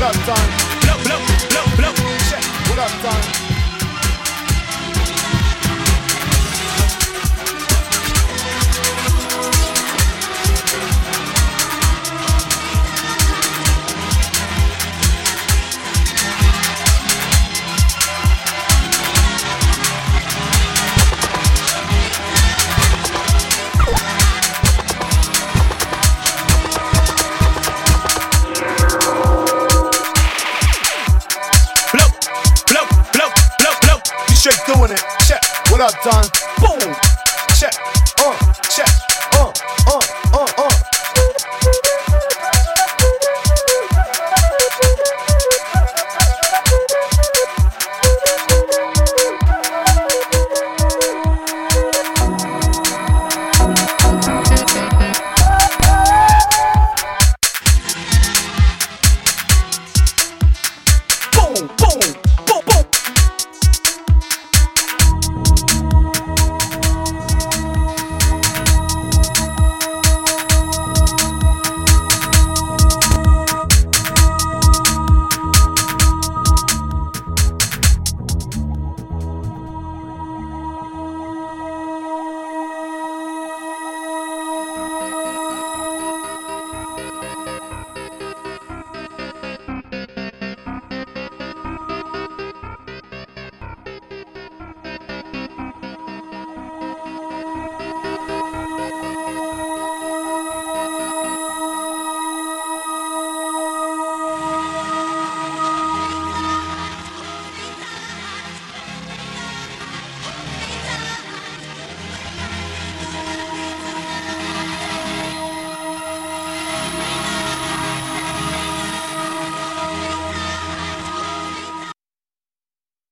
What up, Blow, blow,